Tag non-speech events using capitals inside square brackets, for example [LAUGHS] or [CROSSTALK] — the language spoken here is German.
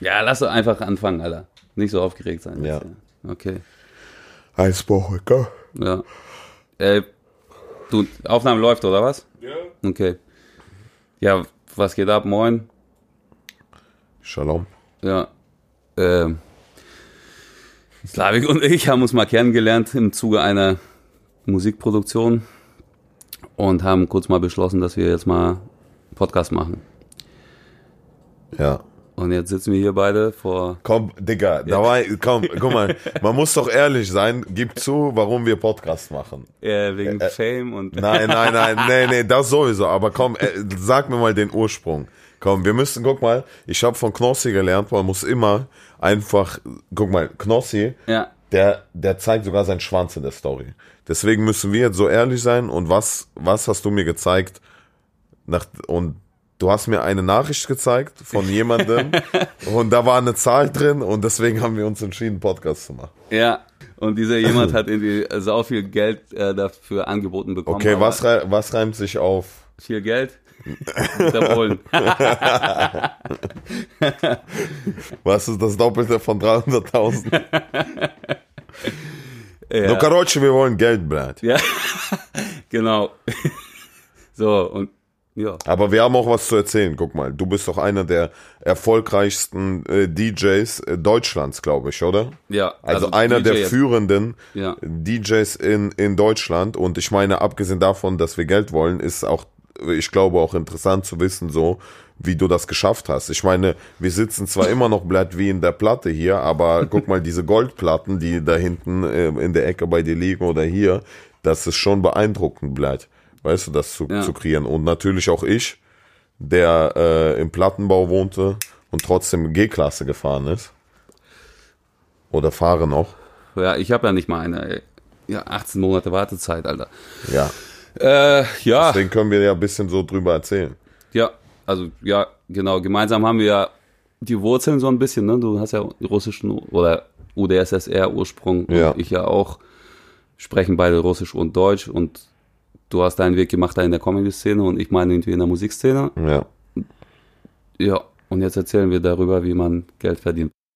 Ja, lass doch einfach anfangen, Alter. Nicht so aufgeregt sein. Ja. jetzt, Okay. Gell? Ja. Äh, du, Aufnahme läuft, oder was? Ja. Okay. Ja, was geht ab? Moin. Shalom. Ja. Ähm, Slavik und ich haben uns mal kennengelernt im Zuge einer Musikproduktion und haben kurz mal beschlossen, dass wir jetzt mal Podcast machen. Ja. Und jetzt sitzen wir hier beide vor. Komm, Digga, da war, komm, [LAUGHS] guck mal, man muss doch ehrlich sein, gib zu, warum wir Podcast machen. Äh, wegen Fame und. Nein, nein, nein, nee, nee, das sowieso, aber komm, äh, sag mir mal den Ursprung. Komm, wir müssen, guck mal, ich habe von Knossi gelernt, man muss immer einfach, guck mal, Knossi, Ja. der, der zeigt sogar seinen Schwanz in der Story. Deswegen müssen wir jetzt so ehrlich sein und was, was hast du mir gezeigt? Nach, und du hast mir eine Nachricht gezeigt von jemandem [LAUGHS] und da war eine Zahl drin und deswegen haben wir uns entschieden, einen Podcast zu machen. Ja. Und dieser jemand [CLEARS THROAT] hat irgendwie sau viel Geld äh, dafür angeboten bekommen. Okay, aber was, rei- was reimt sich auf? Viel Geld? Wiederholen. [LAUGHS] Was ist das Doppelte von 300.000? [LAUGHS] Ja. No, короче, wir wollen Geld, Brad. Ja, genau. So, und ja. Aber wir haben auch was zu erzählen. Guck mal, du bist doch einer der erfolgreichsten äh, DJs äh, Deutschlands, glaube ich, oder? Ja, Also, einer DJ der führenden Ja. DJs in, in Deutschland. Und ich meine, abgesehen davon, dass wir Geld wollen, ist auch, ich glaube, auch interessant zu wissen, so, wie du das geschafft hast. Ich meine, wir sitzen zwar [LAUGHS] immer noch blatt wie in der Platte hier, aber guck mal, diese Goldplatten, die da hinten äh, in der Ecke bei dir liegen oder hier, das ist schon beeindruckend, blatt. Weißt du, das zu, Ja. zu kreieren. Und natürlich auch ich, der äh, im Plattenbau wohnte und trotzdem G-Klasse gefahren ist. Oder fahre noch. Ja, ich habe ja nicht mal eine, ey. ja, 18 Monate Wartezeit, Alter. Ja. Äh, ja, Deswegen können wir ja ein bisschen so drüber erzählen. ja, also, ja, genau, gemeinsam haben wir ja die Wurzeln so ein bisschen, ne? Du hast ja russischen oder UdSSR-Ursprung und Ja. ich ja auch, sprechen beide Russisch und Deutsch und du hast deinen Weg gemacht da in der Comedy-Szene und ich meine irgendwie in der Musikszene. Ja. Ja, und jetzt erzählen wir darüber, wie man Geld verdient.